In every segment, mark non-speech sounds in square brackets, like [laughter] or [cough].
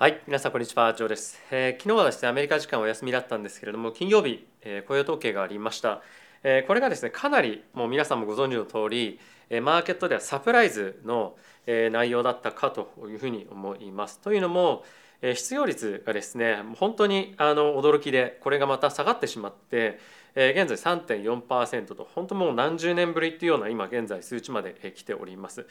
はい、皆さんこんにちは、ジョーです、えー昨日はですね、アメリカ時間お休みだったんですけれども、金曜日、えー雇用統計がありました。えーこれがですね、かなりもう皆さんもご存知の通り、えマーケットではサプライズのえ内容だったかというふうに思います。というのも、え失業率がですね、本当にあの驚きで、これがまた下がってしまって、え現在3.4%と、本当もう何十年ぶりっていうような今現在数値までえー来ております。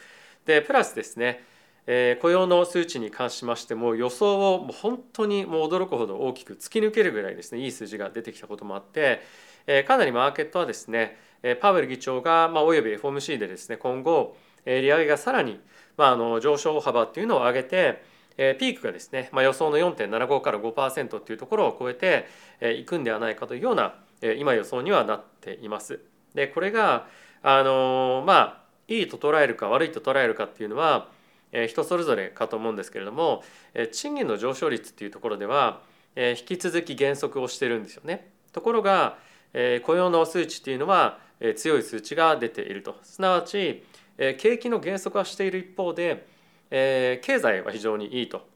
で、プラスですね、えー雇用の数値に関しましても予想をもう本当にもう驚くほど大きく突き抜けるぐらいですねいい数字が出てきたこともあって、えーかなりマーケットはですねえーパウエル議長が、まあ、および FOMC でですね今後えー利上げがさらに、まあ、あの上昇幅っていうのを上げてえーピークがですね、まあ、予想の4.75から5%っていうところを超えてえーいくんではないかというようなえー今予想にはなっています。でこれがあのーまあいいと捉えるか悪いと捉えるかっていうのは人それぞれかと思うんですけれどもえ賃金の上昇率っていうところではえ引き続き減速をしてるんですよね。ところがえ雇用の数値っていうのはえ強い数値が出ているとすなわちえ景気の減速はしている一方でえ経済は非常にいいと。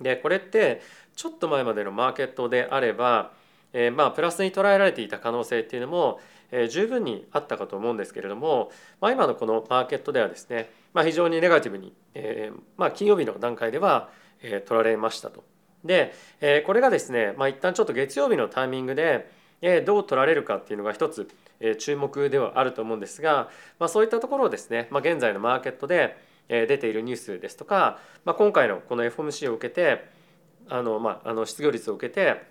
でこれってちょっと前までのマーケットであればえまあプラスに捉えられていた可能性っていうのもえ十分にあったかと思うんですけれども、まあ、今のこのマーケットではですね、まあ、非常にネガティブに、えーまあ、金曜日の段階では、え取られましたと。で、えーこれがですね、まあ、一旦ちょっと月曜日のタイミングで、えーどう取られるかっていうのが一つ、え注目ではあると思うんですが、まあ、そういったところをですね、まあ、現在のマーケットで、え出ているニュースですとか、まあ、今回のこの FOMC を受けてあの、まあ、あの失業率を受けて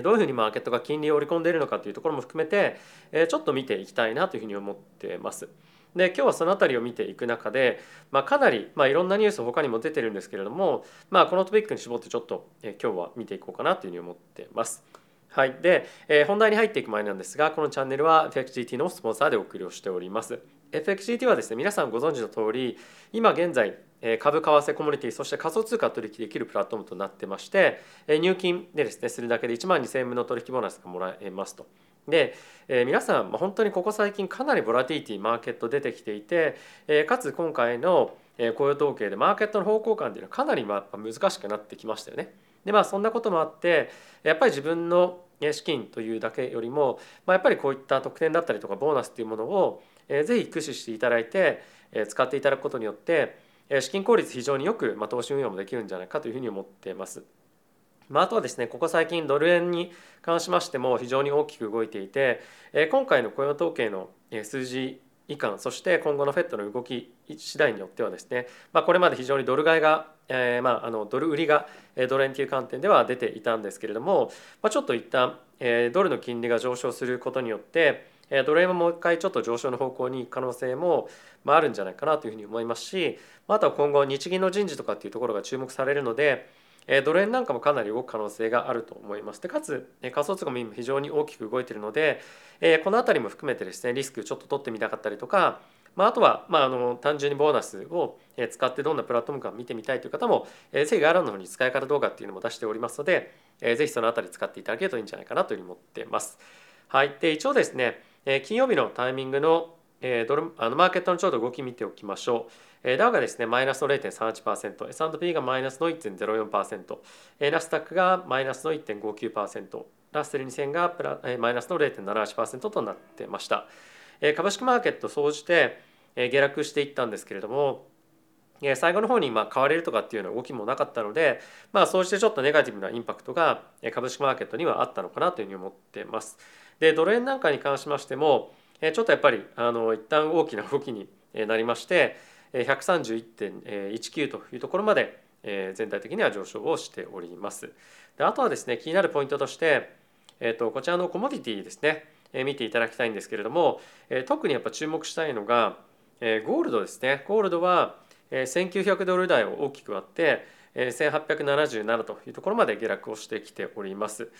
どういうふうにマーケットが金利を織り込んでいるのかというところも含めてちょっと見ていきたいなというふうに思ってます。で今日はその辺りを見ていく中で、まあ、かなり、まあ、いろんなニュース他にも出てるんですけれども、まあ、このトピックに絞ってちょっと、今日は見ていこうかなというふうに思ってます。はい、で、えー本題に入っていく前なんですがこのチャンネルは FXGT のスポンサーでお送りをしております。FXGT はですね皆さんご存知の通り今現在株為替コモディティそして仮想通貨取引できるプラットフォームとなってまして入金でですねするだけで1万2000円分の取引ボーナスがもらえますと。で、え皆さんまあ本当にここ最近かなりボラティティマーケット出てきていて、えかつ今回の雇用統計でマーケットの方向感っていうのはかなりまあ難しくなってきましたよね。でまあそんなこともあってやっぱり自分の資金というだけよりも、まあ、やっぱりこういった特典だったりとかボーナスっていうものをえーぜひ駆使していただいてえ使っていただくことによって資金効率非常によくま投資運用もできるんじゃないかというふうに思っています。まあ、あとはですねここ最近ドル円に関しましても非常に大きく動いていて今回の雇用統計の数字以下そして今後の FED の動き次第によってはですね、まあ、これまで非常にドル買いが、えーまあ、あのドル売りがドル円という観点では出ていたんですけれども、まあ、ちょっと一旦えードルの金利が上昇することによってドル円ももう一回ちょっと上昇の方向に行く可能性もあるんじゃないかなというふうに思いますしあとは今後日銀の人事とかっていうところが注目されるのでドル円なんかもかなり動く可能性があると思います。でかつ仮想通貨も今非常に大きく動いているので、この辺りも含めてですねリスクちょっと取ってみたかったりとか、まあ、あとは、まあ、あの単純にボーナスを使ってどんなプラットフォームか見てみたいという方も、えーぜひ概要欄の方に使い方動画っていうのも出しておりますので、えーぜひその辺り使っていただけるといいんじゃないかなというふうに思ってます。はい、で一応ですね、金曜日のタイミングのドルあのマーケットのちょうど動き見ておきましょう。ダウがですね、マイナスの0.38%、S&P がマイナスの1.04%、えーナスダックがマイナスの1.59%、ラッセル2000がプラ、えーマイナスの0.78%となってました。株式マーケット総じて、下落していったんですけれども、最後の方に買われるとかっていうような動きもなかったので、まあ、そうしてちょっとネガティブなインパクトが株式マーケットにはあったのかなというふうに思っています。でドル円なんかに関しましてもちょっとやっぱりあの一旦大きな動きになりまして131.19というところまで全体的には上昇をしております。であとはですね気になるポイントとして、えー、とこちらのコモディティですね、見ていただきたいんですけれども、特にやっぱ注目したいのが、ゴールドですねゴールドは1900ドル台を大きく割って1877というところまで下落をしてきております。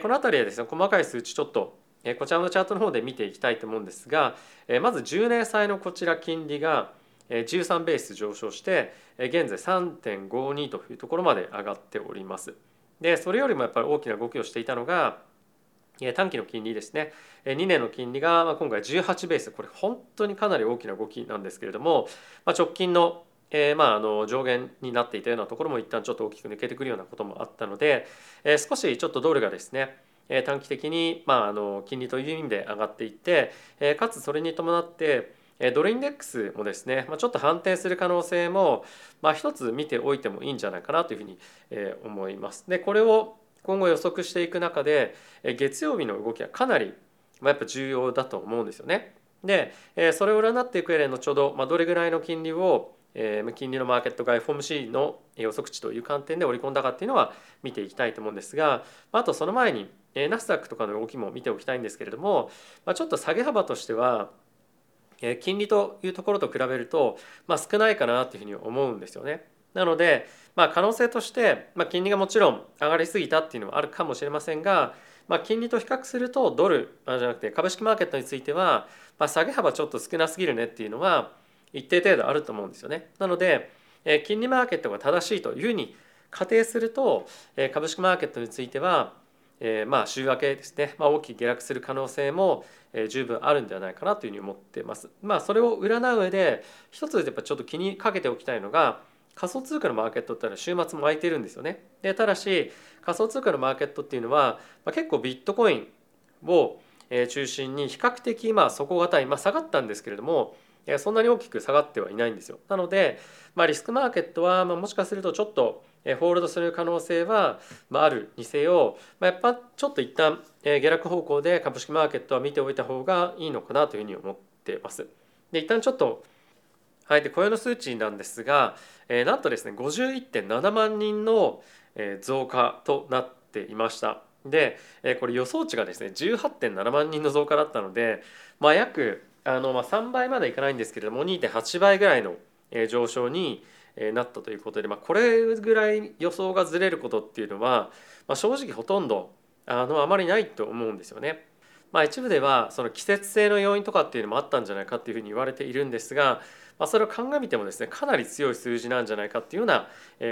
この辺りはですね細かい数値ちょっとこちらのチャートの方で見ていきたいと思うんですがまず10年債のこちら金利が13ベース上昇して現在3.52というところまで上がっております。でそれよりもやっぱり大きな動きをしていたのが短期の金利ですね2年の金利が今回18ベースこれ本当にかなり大きな動きなんですけれども、ま、直近のえ、まあの上限になっていたようなところも一旦ちょっと大きく抜けてくるようなこともあったので、え、少しちょっとドルがですね短期的に、まあ、あの金利という意味で上がっていって、かつそれに伴ってドルインデックスもですねちょっと反転する可能性も、まあ、一つ見ておいてもいいんじゃないかなというふうに思います。でこれを今後予測していく中で月曜日の動きはかなりやっぱ重要だと思うんですよね。でそれを占っていく上で後ほど、まあ、どれぐらいの金利を金利のマーケットが FOMC の予測値という観点で織り込んだかっていうのは見ていきたいと思うんですがあとその前にナスダックとかの動きも見ておきたいんですけれどもちょっと下げ幅としては金利というところと比べると、まあ、少ないかなというふうに思うんですよね。なので、まあ、可能性として、まあ、金利がもちろん上がりすぎたっていうのはあるかもしれませんが、まあ、金利と比較するとドルじゃなくて株式マーケットについては、まあ、下げ幅ちょっと少なすぎるねっていうのは一定程度あると思うんですよね。なので金利マーケットが正しいというふうに仮定すると株式マーケットについてはえ、まあ週明けですね、まあ、大きく下落する可能性も、え、十分あるんではないかなというふうに思ってます。まあそれを占う上で一つやっぱちょっと気にかけておきたいのが仮想通貨のマーケットってのは週末も空いてるんですよね。でただし仮想通貨のマーケットっていうのは、まあ、結構ビットコインを中心に比較的まあ底堅い、まあ、下がったんですけれどもそんなに大きく下がってはいないんですよ。なので、まあ、リスクマーケットはまあもしかするとちょっとホールドする可能性はあるにせよやっぱちょっと一旦下落方向で株式マーケットは見ておいた方がいいのかなというふうに思ってます。で一旦ちょっとはい、で雇用の数値なんですが、えー、なんとですね51.7万人の増加となっていました。で、これ予想値がですね18.7万人の増加だったので、まあ、約あの、まあ、3倍までいかないんですけれども2.8倍ぐらいの上昇になったということで、まあ、これぐらい予想がずれることっていうのは、まあ、正直ほとんどあのあまりないと思うんですよね。まあ、一部ではその季節性の要因とかっていうのもあったんじゃないかっていうふうに言われているんですが、まあ、それを鑑みてもですねかなり強い数字なんじゃないかっていうような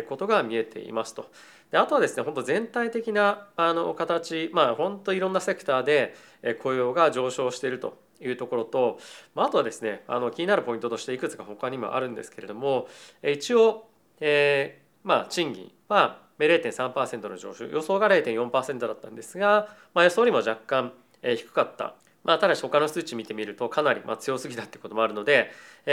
ことが見えていますと。であとはですね本当全体的なあの形まあ本当いろんなセクターで雇用が上昇しているというところと、まあ、あとはですねあの気になるポイントとしていくつか他にもあるんですけれども一応、えー、まあ賃金は0.3%の上昇予想が0.4%だったんですが、まあ、予想よりも若干低かった、まあ、ただし他の数値見てみるとかなり強すぎたってこともあるので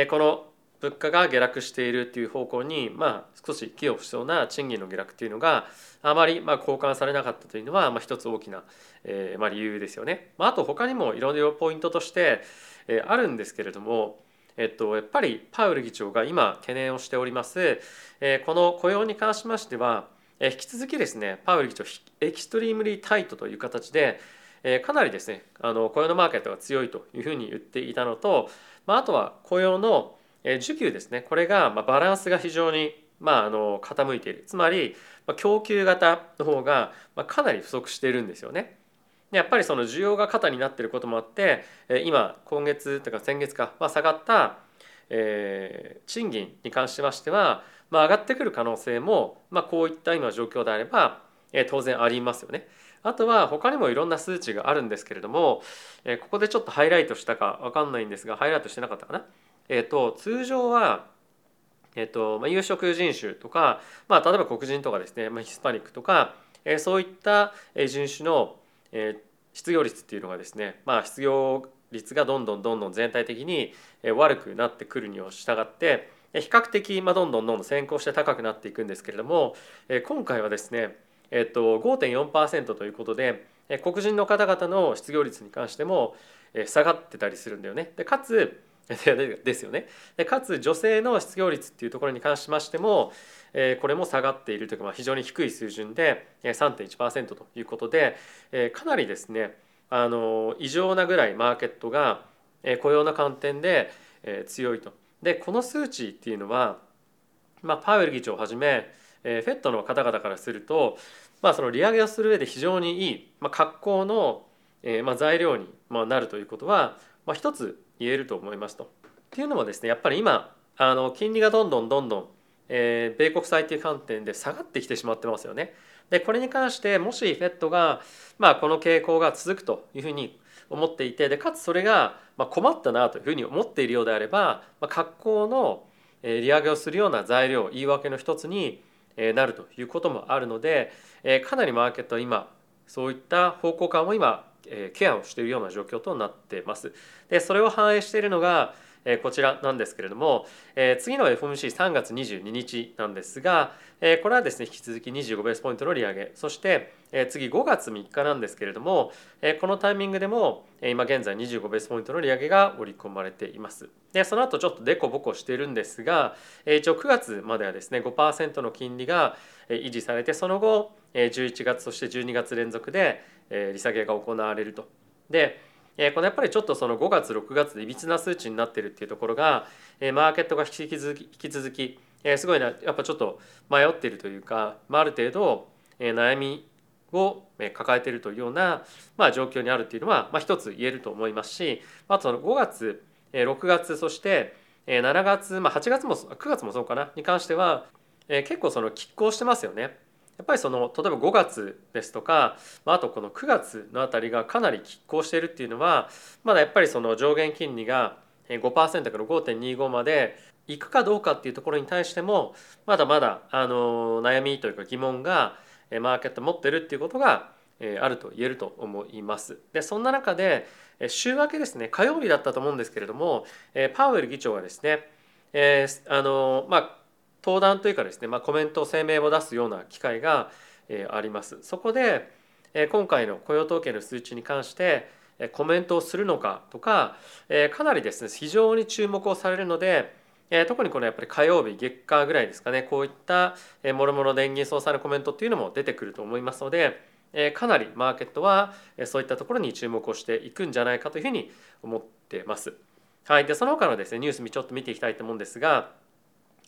この物価が下落しているっていう方向に、まあ、少し寄与しそうな賃金の下落っていうのがあまりまあ交換されなかったというのは、まあ、一つ大きな、えーまあ、理由ですよね。まあ、あと他にもいろいろポイントとして、えー、あるんですけれども、えっと、やっぱりパウル議長が今懸念をしております、えー、この雇用に関しましては、えー、引き続きですねパウル議長エキストリームリータイトという形で、え、かなりですねあの雇用のマーケットが強いというふうに言っていたのと、まあ、あとは雇用の需給ですねこれがバランスが非常にまあ、あの傾いているつまり供給型の方がかなり不足しているんですよね。やっぱりその需要が肩になっていることもあって今今月とか先月かは下がった、えー、賃金に関しましては、まあ、上がってくる可能性も、まあ、こういった今状況であれば、えー、当然ありますよね。あとは他にもいろんな数値があるんですけれども、えー、ここでちょっとハイライトしたか分かんないんですがハイライトしてなかったかな。えーと、通常は、えーとまあ、有色人種とか、まあ、例えば黒人とかですね、まあ、ヒスパニックとか、えー、そういった人種の、えー、失業率っていうのがですね、まあ、失業率がどんどんどんどん全体的に悪くなってくるに従って比較的まあどんどんどんどん先行して高くなっていくんですけれども今回はですね、えっと、5.4%ということで黒人の方々の失業率に関しても下がってたりするんだよね。でかつ [laughs] ですよね。でかつ女性の失業率っていうところに関しましても、えこれも下がっているというか、まあ、非常に低い水準で3.1%ということで、えかなりですねあの異常なぐらいマーケットが雇用の観点で強いと。でこの数値っていうのは、まあ、パウエル議長をはじめフェットの方々からすると、まあ、その利上げをする上で非常にいい、まあ、格好の、えまあ、材料になるということは、まあ、一つ言えると思いますと。っていうのもですねやっぱり今あの金利がどんどんどんどん、えー、米国債っていう観点で下がってきてしまってますよね。でこれに関してもし FED が、まあ、この傾向が続くというふうに思っていてでかつそれが困ったなというふうに思っているようであれば、まあ、格好の利上げをするような材料言い訳の一つになるということもあるのでかなりマーケットは今そういった方向感を今ケアをしているような状況となってます。でそれを反映しているのがこちらなんですけれども、次の FOMC3 月22日なんですが、これはですね引き続き25ベースポイントの利上げそして、次5月3日なんですけれども、このタイミングでも、今現在25ベースポイントの利上げが織り込まれています。でその後ちょっとデコボコしているんですが、一応9月まではですね5%の金利が維持されてその後11月そして12月連続で利下げが行われると。でえこのやっぱりちょっとその5月6月でいびつな数値になってるっていうところが、えマーケットが引き続き引き続き、えすごいなやっぱちょっと迷ってるというか、まあ、ある程度、え悩みを抱えているというような、まあ、状況にあるっていうのは、まあ、一つ言えると思いますしあとその5月6月そして7月、まあ、8月も9月もそうかなに関しては結構その拮抗してますよね。やっぱりその例えば5月ですとかまああとこの9月のあたりがかなり拮抗しているっていうのはまだやっぱりその上限金利が5%から5.25までいくかどうかっていうところに対してもまだまだあの悩みというか疑問がマーケット持ってるっていうことがあると言えると思います。でそんな中で週明けですね火曜日だったと思うんですけれどもパウエル議長がですねえあのまあ登壇というかですね、まあ、コメント声明を出すような機会がえあります。そこでえ今回の雇用統計の数値に関してコメントをするのかとかえかなりですね非常に注目をされるのでえ特にこのやっぱり火曜日月火ぐらいですかねこういったもろもろ電源総裁のコメントっていうのも出てくると思いますのでえかなりマーケットはそういったところに注目をしていくんじゃないかというふうに思ってます。はい、でその他のですねニュースちょっと見ていきたいと思うんですが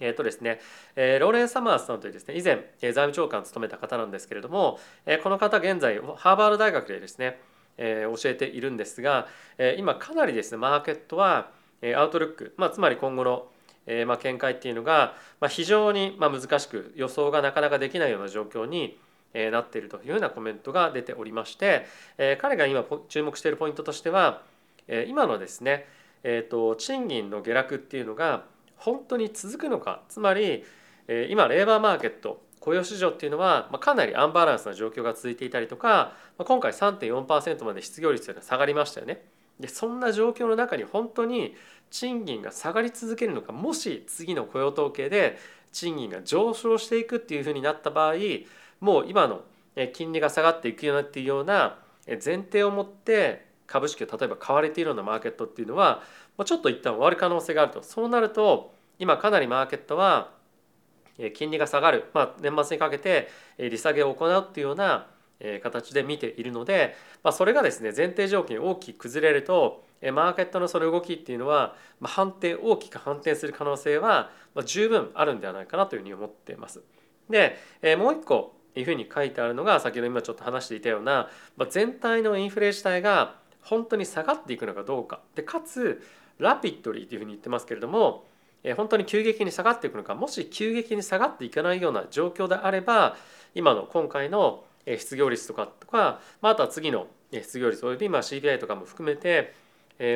えーとですねえー、ローレン・サマースさんというですね以前、えー、財務長官を務めた方なんですけれども、えー、この方現在ハーバード大学でですね、えー、教えているんですが、えー、今かなりですねマーケットは、えー、アウトルック、まあ、つまり今後の、えーまあ、見解っていうのが、まあ、非常に、まあ、難しく予想がなかなかできないような状況にえなっているというようなコメントが出ておりまして、え彼が今注目しているポイントとしては、え今のですね、えー、と賃金の下落っていうのが本当に続くのか？つまり今レーバーマーケット雇用市場っていうのはかなりアンバランスな状況が続いていたりとか今回3.4%まで失業率というのは下がりましたよね。でそんな状況の中に本当に賃金が下がり続けるのかもし次の雇用統計で賃金が上昇していくっていうふうになった場合もう今の金利が下がっていくようなっていうような前提を持って株式を例えば買われているようなマーケットっていうのはちょっと一旦終わる可能性があると。そうなると今かなりマーケットは金利が下がる、まあ、年末にかけて利下げを行うっていうような形で見ているので、まあ、それがですね前提条件大きく崩れるとマーケットのその動きっていうのは反転大きく反転する可能性は十分あるんではないかなというふうに思っています。でもう一個いうふうに書いてあるのが先ほど今ちょっと話していたような全体のインフレ自体が本当に下がっていくのかどうか。でかつラピッドリーというふうに言ってますけれども本当に急激に下がっていくのかもし急激に下がっていかないような状況であれば今の今回の失業率とかとかあとは次の失業率および CPI とかも含めて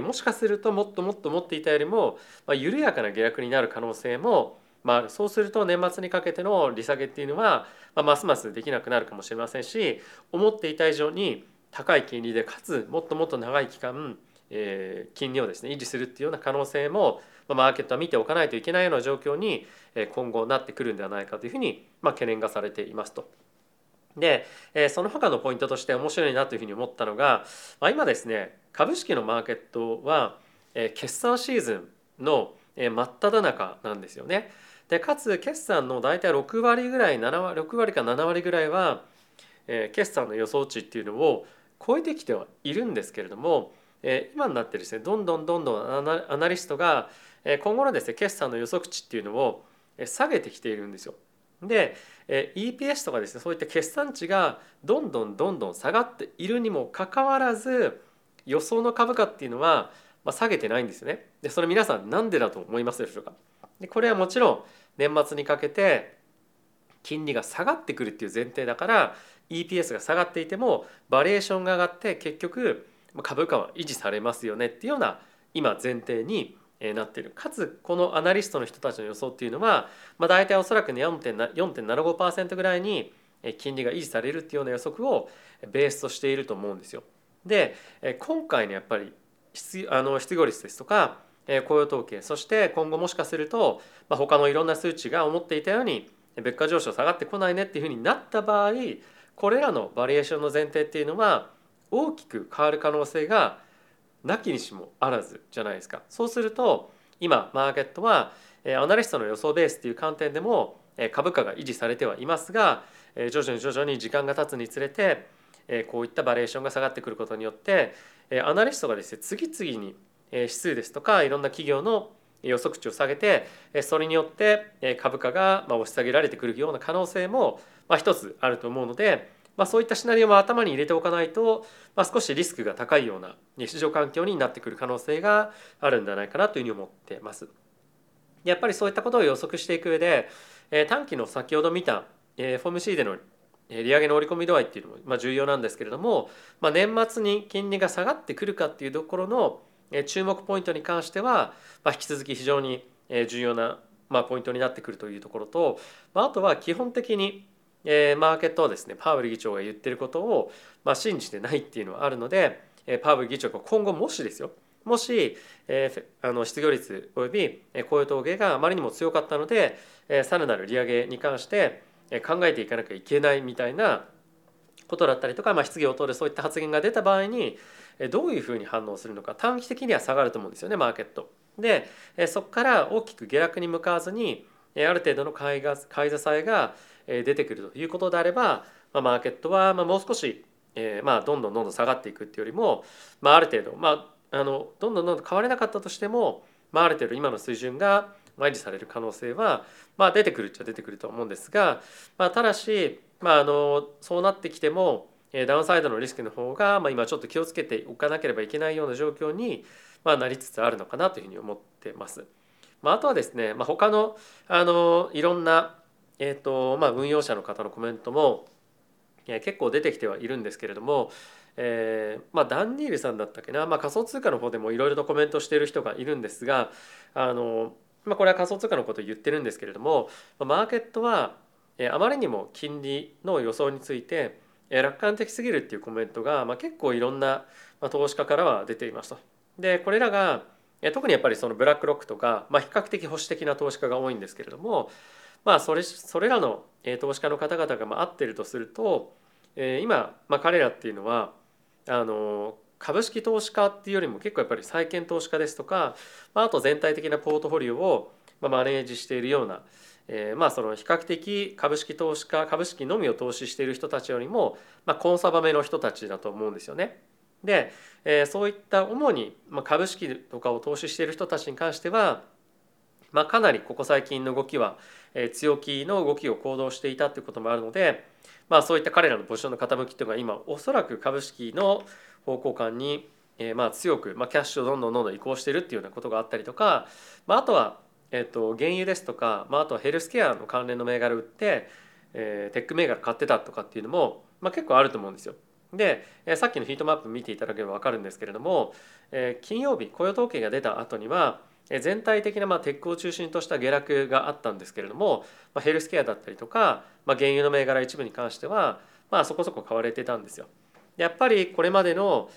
もしかするともっともっと持っていたよりも緩やかな下落になる可能性もまあ、そうすると年末にかけての利下げっていうのは、ま、ますますできなくなるかもしれませんし思っていた以上に高い金利でかつもっともっと長い期間、えー、金利をですね維持するっていうような可能性も、まあ、マーケットは見ておかないといけないような状況に今後なってくるんではないかというふうに、まあ、懸念がされていますと。で、えー、その他のポイントとして面白いなというふうに思ったのが、まあ、今ですね株式のマーケットは、えー、決算シーズンの真っ只中なんですよね。でかつ決算の大体6割ぐらい7割6割か7割ぐらいは、えー、決算の予想値っていうのを超えてきてはいるんですけれども、え今になってですねどんどんどんどんアナリストが今後のですね決算の予測値っていうのを下げてきているんですよ。で EPS とかですねそういった決算値がどんどんどんどん下がっているにもかかわらず予想の株価っていうのは下げてないんですよね。でそれ皆さん何でだと思いますでしょうかでこれはもちろん年末にかけて金利が下がってくるっていう前提だから EPS が下がっていてもバリエーションが上がって結局株価は維持されますよねっていうような今前提になっているかつこのアナリストの人たちの予想っていうのは、まあ、大体おそらくね4.75%ぐらいに金利が維持されるっていうような予測をベースとしていると思うんですよ。で今回のやっぱり失あの失業率ですとか雇用統計そして今後もしかすると、まあ、他のいろんな数値が思っていたように物価上昇下がってこないねっていうふうになった場合これらのバリエーションの前提っていうのは大きく変わる可能性がなきにしもあらずじゃないですか。そうすると今マーケットはアナリストの予想ベースっていう観点でも株価が維持されてはいますが徐々に徐々に時間が経つにつれてこういったバリエーションが下がってくることによってアナリストがですね次々に指数ですとかいろんな企業の予測値を下げてそれによって株価が押し下げられてくるような可能性も一つあると思うのでまあ、そういったシナリオも頭に入れておかないと、まあ、少しリスクが高いような市場環境になってくる可能性があるんじゃないかなというふうに思ってます。やっぱりそういったことを予測していく上で、えー、短期の先ほど見た、えー、FOMC での利上げの織り込み度合いっていうのも、まあ、重要なんですけれども、まあ、年末に金利が下がってくるかっていうところの注目ポイントに関しては、まあ、引き続き非常に重要な、まあ、ポイントになってくるというところと、まあ、あとは基本的にえ、マーケットはですねパウエル議長が言ってることを、まあ、信じてないっていうのはあるので、え、パウエル議長が今後もしですよもし、え、あの失業率および雇用統計があまりにも強かったので、え、さらなる利上げに関して考えていかなきゃいけないみたいなことだったりとか、まあ、質疑応答でそういった発言が出た場合にどういうふうに反応するのか短期的には下がると思うんですよねマーケット。でそこから大きく下落に向かわずにある程度の買いが買い支えが出てくるということであれば、まあ、マーケットはもう少し、えー、まあどんどんどんどん下がっていくっていうよりも、まあ、ある程度、まあ、あのどんどんどんどん変われなかったとしても、まあ、ある程度今の水準が維持される可能性は、まあ、出てくるっちゃ出てくると思うんですが、まあ、ただし、まあ、あのそうなってきてもダウンサイドのリスクの方が、まあ、今ちょっと気をつけておかなければいけないような状況に、まあ、なりつつあるのかなというふうに思ってます。まあ、あとはですね、まあ、他のあのいろんなえーとまあ、運用者の方のコメントも、結構出てきてはいるんですけれども、えーまあ、ダンニールさんだったっけな、まあ、仮想通貨の方でもいろいろとコメントしている人がいるんですがあの、まあ、これは仮想通貨のことを言ってるんですけれどもマーケットはあまりにも金利の予想について楽観的すぎるっていうコメントが、まあ、結構いろんな投資家からは出ていますと。でこれらが特にやっぱりそのブラックロックとか、まあ、比較的保守的な投資家が多いんですけれどもまあそれそれらの投資家の方々が合ってるとすると今、まあ、彼らっていうのはあの株式投資家っていうよりも結構やっぱり債券投資家ですとか、まあ、あと全体的なポートフォリオをマネージしているような、えー、まあその比較的株式投資家株式のみを投資している人たちよりも、まあ、コンサバめの人たちだと思うんですよね。で、えー、そういった主に株式とかを投資している人たちに関しては、まあ、かなりここ最近の動きはえ強気の動きを行動していたということもあるので、まあ、そういった彼らのポジションの傾きというのが今おそらく株式の方向感にえまあ強く、まあ、キャッシュをどんどんどんどん移行しているっていうようなことがあったりとか、まあ、あとは、えっと、原油ですとか、まあ、あとはヘルスケアの関連の銘柄売って、え、テック銘柄買ってたとかっていうのも、まあ、結構あると思うんですよ。でさっきのヒートマップ見ていただければ分かるんですけれどもえ金曜日雇用統計が出た後には全体的なまあテックを中心とした下落があったんですけれども、まあ、ヘルスケアだったりとか、まあ、原油の銘柄一部に関しては、まあ、そこそこ買われてたんですよ。やっぱりこれまでの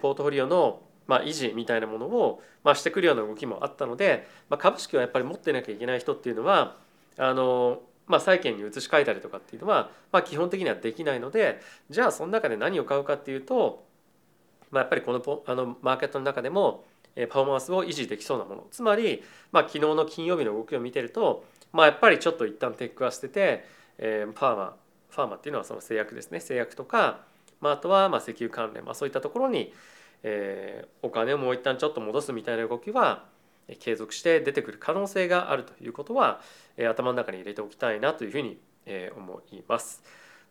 ポートフォリオのまあ維持みたいなものをまあしてくるような動きもあったので、まあ、株式をやっぱり持ってなきゃいけない人っていうのはあのまあ、債券に移し替えたりとかっていうのは、まあ、基本的にはできないのでじゃあその中で何を買うかっていうと、まあ、やっぱりこのあのマーケットの中でもパフォーマンスを維持できそうなものつまり、まあ、昨日の金曜日の動きを見てると、まあ、やっぱりちょっと一旦テックは捨てて、えー、ファーマファーマっていうのはその製薬ですね製薬とか、まあ、あとはまあ石油関連、まあ、そういったところに、えー、お金をもう一旦ちょっと戻すみたいな動きは継続して出てくる可能性があるということは、えー、頭の中に入れておきたいなというふうに、えー、思います。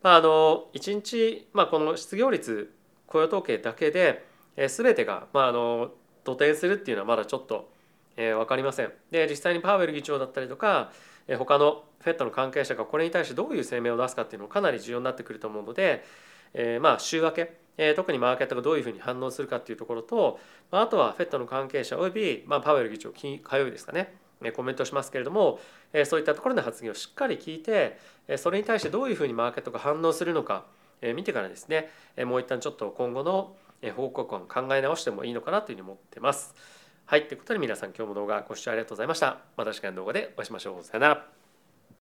まあ、あの1日、まあ、この失業率雇用統計だけで、えー、全てが、まあ、あの土転するっていうのはまだちょっと、えー、分かりません。で実際にパウエル議長だったりとか、えー、他の FED の関係者がこれに対してどういう声明を出すかっていうのもかなり重要になってくると思うので、えー、まあ週明けえー、特にマーケットがどういうふうに反応するかっていうところと、まあ、あとは FED の関係者および、まあ、パウエル議長金火曜日ですかねコメントしますけれどもそういったところの発言をしっかり聞いてそれに対してどういうふうにマーケットが反応するのか見てからですねもう一旦ちょっと今後の報告案考え直してもいいのかなというふうに思ってます。はい、ということで皆さん今日も動画ご視聴ありがとうございました。また次回の動画でお会いしましょう。さよなら。